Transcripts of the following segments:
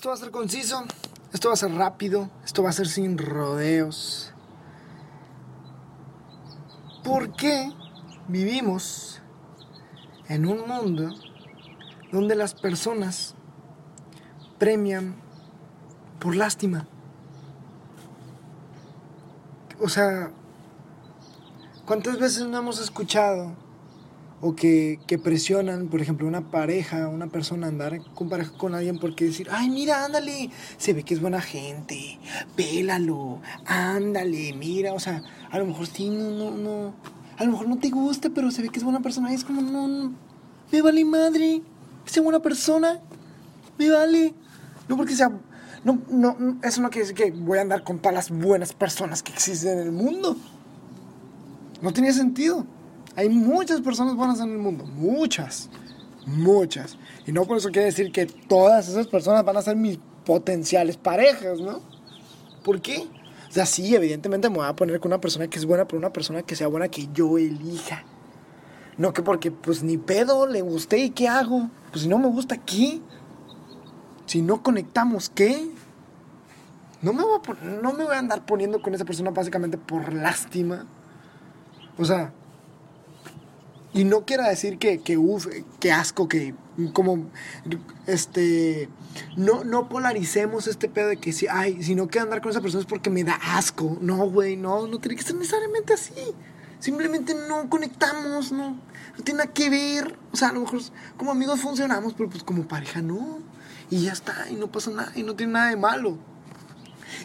Esto va a ser conciso, esto va a ser rápido, esto va a ser sin rodeos. ¿Por qué vivimos en un mundo donde las personas premian por lástima? O sea, ¿cuántas veces no hemos escuchado o que, presionan, por ejemplo, una pareja, una persona andar con con alguien porque decir, ay, mira, ándale, se ve que es buena gente, pélalo, ándale, mira, o sea, a lo mejor sí, no, no, no, a lo mejor no te gusta, pero se ve que es buena persona y es como, no, no, me vale madre, es buena persona, me vale, no porque sea, no, no, eso no quiere decir que voy a andar con todas las buenas personas que existen en el mundo, no tenía sentido. Hay muchas personas buenas en el mundo, muchas, muchas. Y no por eso quiere decir que todas esas personas van a ser mis potenciales parejas, ¿no? ¿Por qué? O sea, sí, evidentemente me voy a poner con una persona que es buena, pero una persona que sea buena que yo elija. No que porque, pues ni pedo, le gusté y ¿qué hago? Pues si no me gusta, ¿qué? Si no conectamos, ¿qué? No me voy a, no me voy a andar poniendo con esa persona básicamente por lástima. O sea, y no quiera decir que, que uff, que asco, que como, este, no, no polaricemos este pedo de que si, ay, si no quiero andar con esa persona es porque me da asco. No, güey, no, no tiene que ser necesariamente así. Simplemente no conectamos, no, no tiene nada que ver. O sea, a lo mejor como amigos funcionamos, pero pues como pareja no. Y ya está, y no pasa nada, y no tiene nada de malo.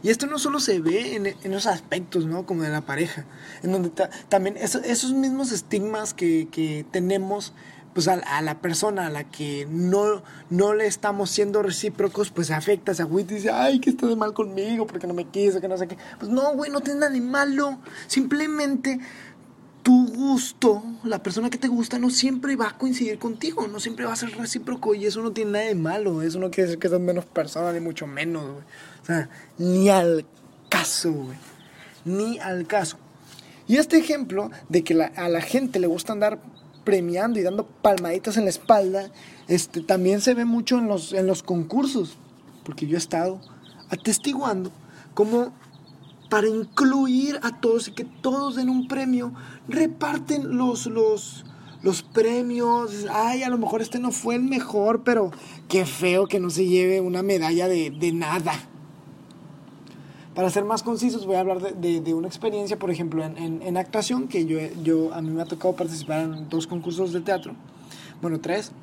Y esto no solo se ve en, en esos aspectos, ¿no? Como de la pareja, en donde también esos mismos estigmas que, que tenemos pues a, la persona a la que no, no le estamos siendo recíprocos, pues afecta, se agüita y dice, ay, que está de mal conmigo, porque no me quiso, que no sé qué. Pues no, güey, no tiene nada de malo. Simplemente tu gusto, la persona que te gusta, no siempre va a coincidir contigo, no siempre va a ser recíproco y eso no tiene nada de malo. Eso no quiere decir que seas menos persona, ni mucho menos, ni al caso. Ni al caso. Y este ejemplo de que a la gente le gusta andar premiando y dando palmaditas en la espalda, este, también se ve mucho en los, en los concursos. Porque yo he estado atestiguando cómo para incluir a todos y que todos den un premio, reparten los, los, los premios. Ay, a lo mejor este no fue el mejor, pero qué feo que no se lleve una medalla de, de nada. Para ser más concisos, voy a hablar de, de, una experiencia, por ejemplo, en, en, actuación, que yo, yo, a mí me ha tocado participar en dos concursos de teatro, bueno, tres,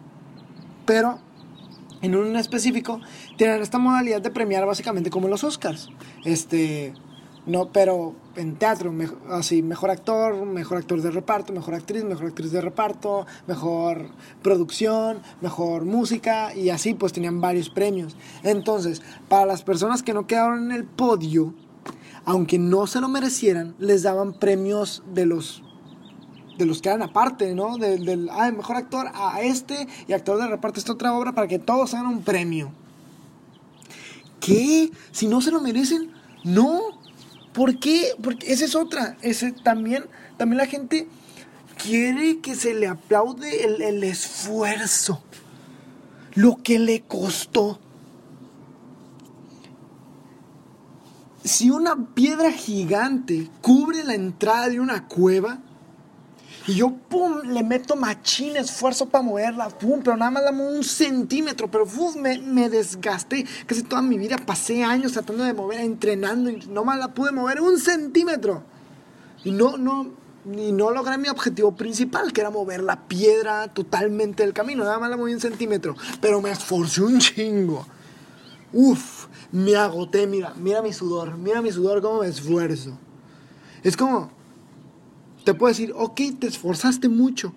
pero en un específico tienen esta modalidad de premiar básicamente como los Oscars. Este, no, pero en teatro, así, mejor actor, mejor actor de reparto, mejor actriz, mejor actriz de reparto, mejor producción, mejor música y así pues tenían varios premios. Entonces, para las personas que no quedaron en el podio, aunque no se lo merecieran, les daban premios de los de los que eran aparte, ¿no? Del, del mejor actor a este y actor de reparto esta otra obra para que todos hagan un premio. ¿Qué? Si no se lo merecen, no. ¿Por qué? Porque esa es otra. Ese también, también la gente quiere que se le aplaude el, el esfuerzo, lo que le costó. Si una piedra gigante cubre la entrada de una cueva, y yo, pum, le meto machín, esfuerzo para moverla, pum, pero nada más la muevo un centímetro, pero uf, me, me, desgasté. Casi toda mi vida pasé años tratando de mover, entrenando, y no más la pude mover un centímetro. Y no, no, y no logré mi objetivo principal, que era mover la piedra totalmente del camino. Nada más la moví un centímetro, pero me esforcé un chingo. Uf, me agoté, mira, mira mi sudor, mira mi sudor, cómo me esfuerzo. Es como te puedo decir, ok, te esforzaste mucho,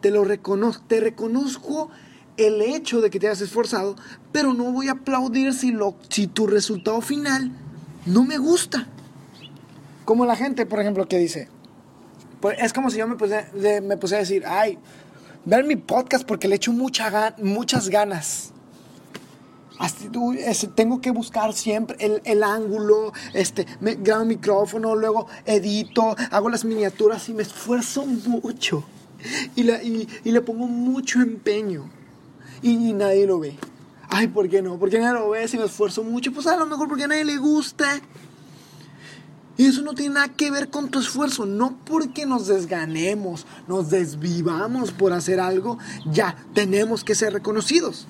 te lo reconozco, te reconozco el hecho de que te hayas esforzado, pero no voy a aplaudir si, lo, si tu resultado final no me gusta. Como la gente, por ejemplo, que dice, pues es como si yo me puse, me puse a decir, ay, ver mi podcast porque le echo mucha, muchas ganas tengo que buscar siempre el, el, ángulo, este, me grabo micrófono, luego edito, hago las miniaturas y me esfuerzo mucho. Y, y, y le pongo mucho empeño. Y, nadie lo ve. Ay, ¿por qué no? ¿Por qué nadie lo ve si me esfuerzo mucho? Pues a lo mejor porque a nadie le gusta. Y eso no tiene nada que ver con tu esfuerzo. No porque nos desganemos, nos desvivamos por hacer algo, ya tenemos que ser reconocidos.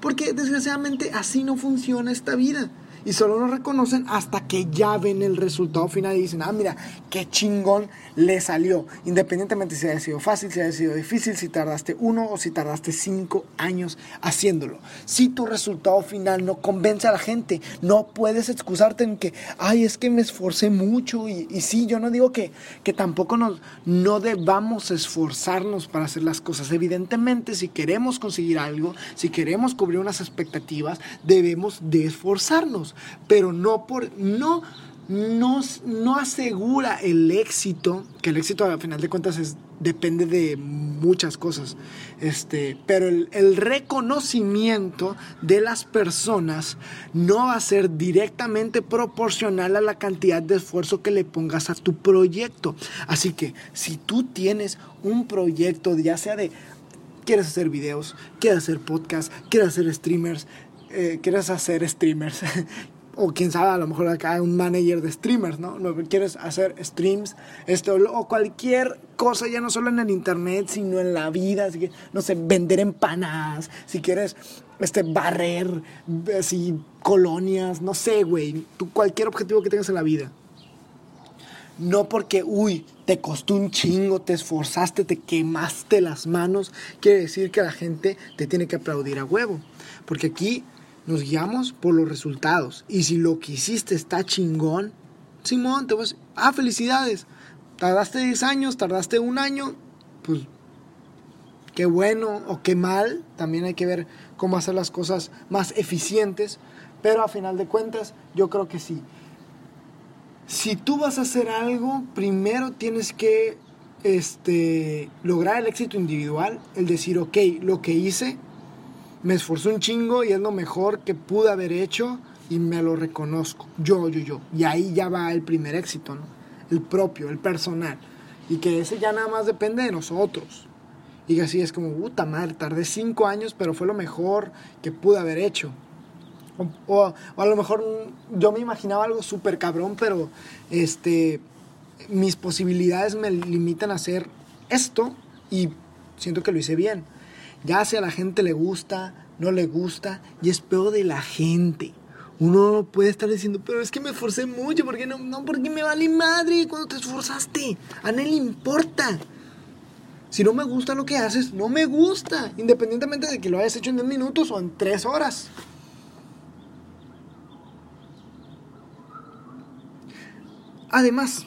Porque desgraciadamente así no funciona esta vida y solo lo reconocen hasta que ya ven el resultado final y dicen, ah, mira, qué chingón le salió. Independientemente si haya sido fácil, si haya sido difícil, si tardaste uno o si tardaste cinco años haciéndolo. Si tu resultado final no convence a la gente, no puedes excusarte en que, ay, es que me esforcé mucho. Y, sí, yo no digo que, que tampoco nos, no debamos esforzarnos para hacer las cosas. Evidentemente, si queremos conseguir algo, si queremos cubrir unas expectativas, debemos de esforzarnos pero no por no no, no asegura el éxito, que el éxito al final de cuentas es, depende de muchas cosas, este, pero el, el, reconocimiento de las personas no va a ser directamente proporcional a la cantidad de esfuerzo que le pongas a tu proyecto. Así que si tú tienes un proyecto, ya sea de quieres hacer videos, quieres hacer podcasts, quieres hacer streamers, eh, quieres hacer streamers, o quién sabe, a lo mejor acá hay un manager de streamers, ¿no? Quieres hacer streams, esto, o cualquier cosa, ya no solo en el internet, sino en la vida, así que, no sé, vender empanadas, si quieres, este, barrer, así, colonias, no sé, güey, cualquier objetivo que tengas en la vida. No porque, uy, te costó un chingo, te esforzaste, te quemaste las manos, quiere decir que la gente te tiene que aplaudir a huevo. Porque aquí nos guiamos por los resultados. Y si lo que hiciste está chingón, Simón, te vas, ah, felicidades. Tardaste 10 años, tardaste un año, pues qué bueno o qué mal. También hay que ver cómo hacer las cosas más eficientes. Pero a final de cuentas, yo creo que sí. Si tú vas a hacer algo, primero tienes que este, lograr el éxito individual, el decir, ok, lo que hice me esforzó un chingo y es lo mejor que pude haber hecho y me lo reconozco. Yo, yo, yo. Y ahí ya va el primer éxito, ¿no? El propio, el personal. Y que ese ya nada más depende de nosotros. Y que así es como, puta madre, tardé cinco años, pero fue lo mejor que pude haber hecho. O, a lo mejor yo me imaginaba algo súper cabrón, pero este, mis posibilidades me limitan a hacer esto y siento que lo hice bien. Ya si a la gente le gusta, no le gusta, y es peor de la gente. Uno no puede estar diciendo, pero es que me esforcé mucho, porque no? No, porque me vale madre cuando te esforzaste. A nadie le importa. Si no me gusta lo que haces, no me gusta. Independientemente de que lo hayas hecho en 10 minutos o en 3 horas. Además,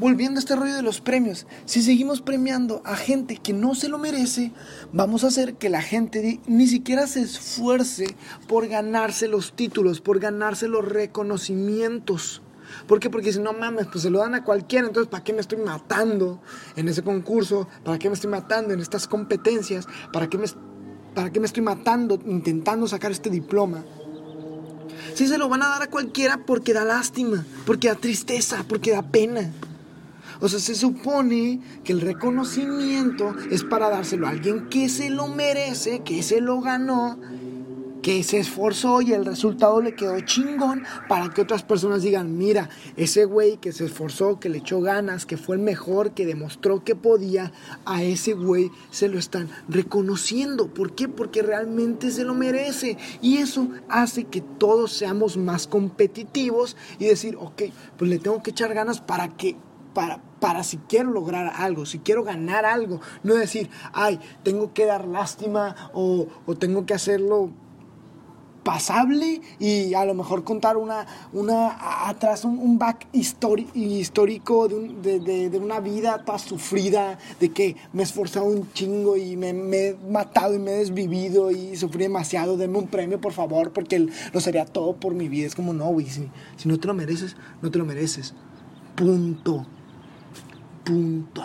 volviendo a este rollo de los premios, si seguimos premiando a gente que no se lo merece, vamos a hacer que la gente ni siquiera se esfuerce por ganarse los títulos, por ganarse los reconocimientos. ¿Por qué? Porque si no mames, pues se lo dan a cualquiera, entonces ¿para qué me estoy matando en ese concurso? ¿Para qué me estoy matando en estas competencias? ¿Para qué me, para qué me estoy matando intentando sacar este diploma? Si se lo van a dar a cualquiera porque da lástima, porque da tristeza, porque da pena. O sea, se supone que el reconocimiento es para dárselo a alguien que se lo merece, que se lo ganó, que se esforzó y el resultado le quedó chingón para que otras personas digan, mira, ese güey que se esforzó, que le echó ganas, que fue el mejor, que demostró que podía, a ese güey se lo están reconociendo. ¿Por qué? Porque realmente se lo merece. Y eso hace que todos seamos más competitivos y decir, ok, pues le tengo que echar ganas para que para, para si quiero lograr algo, si quiero ganar algo. No decir, ay, tengo que dar lástima o, tengo que hacerlo pasable y a lo mejor contar una, una atrás un, back histórico de, una vida toda sufrida, de que me he esforzado un chingo y me, he matado y me he desvivido y sufrí demasiado, denme un premio por favor porque lo sería todo por mi vida. Es como, no, güey, si no te lo mereces, no te lo mereces. Punto. Punto.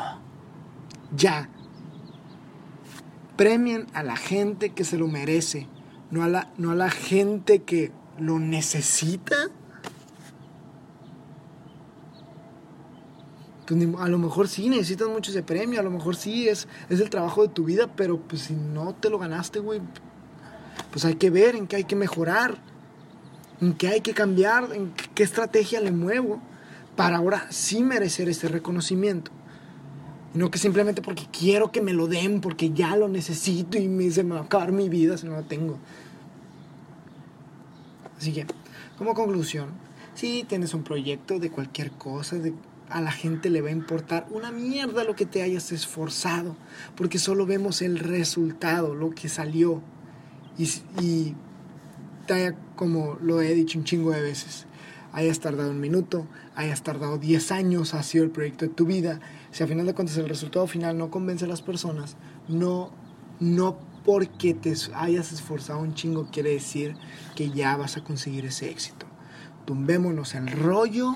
Ya. Premien a la gente que se lo merece, no a la, no a la gente que lo necesita. Pues a lo mejor sí necesitas mucho ese premio, a lo mejor sí es, es el trabajo de tu vida, pero pues si no te lo ganaste, güey, pues hay que ver en qué hay que mejorar, en qué hay que cambiar, en qué estrategia le muevo para ahora sí merecer ese reconocimiento. Y no que simplemente porque quiero que me lo den, porque ya lo necesito y me, se me va a acabar mi vida si no lo tengo. Así que, como conclusión, si tienes un proyecto de cualquier cosa, a la gente le va a importar una mierda lo que te hayas esforzado, porque solo vemos el resultado, lo que salió. Y, y como lo he dicho un chingo de veces, hayas tardado un minuto, hayas tardado 10 años, ha sido el proyecto de tu vida, si al final de cuentas el resultado final no convence a las personas, no, no porque te hayas esforzado un chingo quiere decir que ya vas a conseguir ese éxito. Tumbémonos el rollo,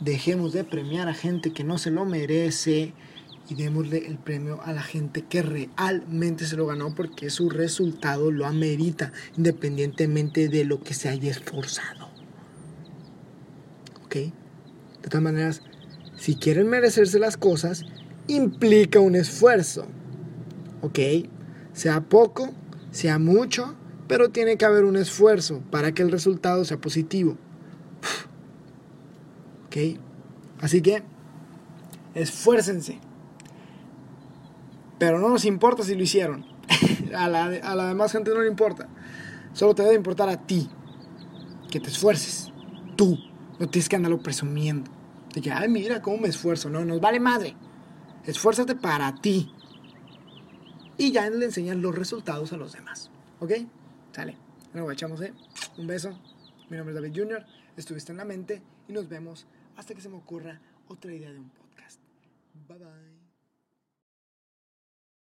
dejemos de premiar a gente que no se lo merece y démosle el premio a la gente que realmente se lo ganó porque su resultado lo amerita, independientemente de lo que se haya esforzado. De todas maneras, si quieren merecerse las cosas, implica un esfuerzo. ¿Ok? Sea poco, sea mucho, pero tiene que haber un esfuerzo para que el resultado sea positivo. ¿Ok? Así que, esfuércense. Pero no nos importa si lo hicieron. a, la, a la demás gente no le importa. Solo te debe importar a ti. Que te esfuerces. Tú. No tienes que andarlo presumiendo. De que, ay, mira cómo me esfuerzo. No, nos vale madre. Esfuérzate para ti y ya le enseñan los resultados a los demás. ¿Ok? Sale. Bueno, echamos, ¿eh? Un beso. Mi nombre es David Junior. Estuviste en la mente y nos vemos hasta que se me ocurra otra idea de un podcast. Bye bye.